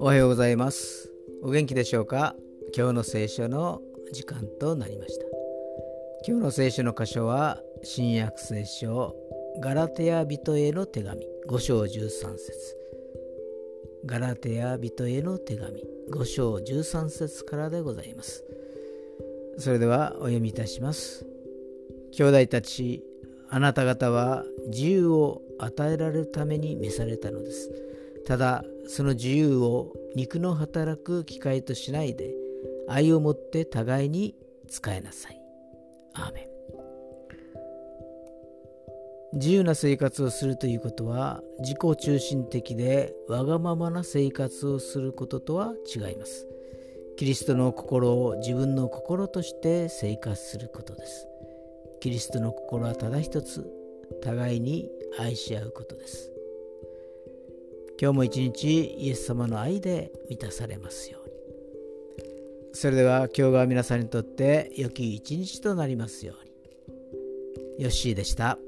おはようございます。お元気でしょうか？今日の聖書の時間となりました。今日の聖書の箇所は新約聖書ガラテヤ人への手紙5章13節。ガラテヤ人への手紙5章13節からでございます。それではお読みいたします。兄弟たちあなた方は自由を与えられるために召されたのです。ただその自由を肉の働く機会としないで愛をもって互いに使えなさい。アーメン。自由な生活をするということは自己中心的でわがままな生活をすることとは違います。キリストの心を自分の心として生活することです。キリストの心はただ一つ互いに愛し合うことです。今日も一日イエス様の愛で満たされますように。それでは今日が皆さんにとって良き一日となりますように。ヨッシーでした。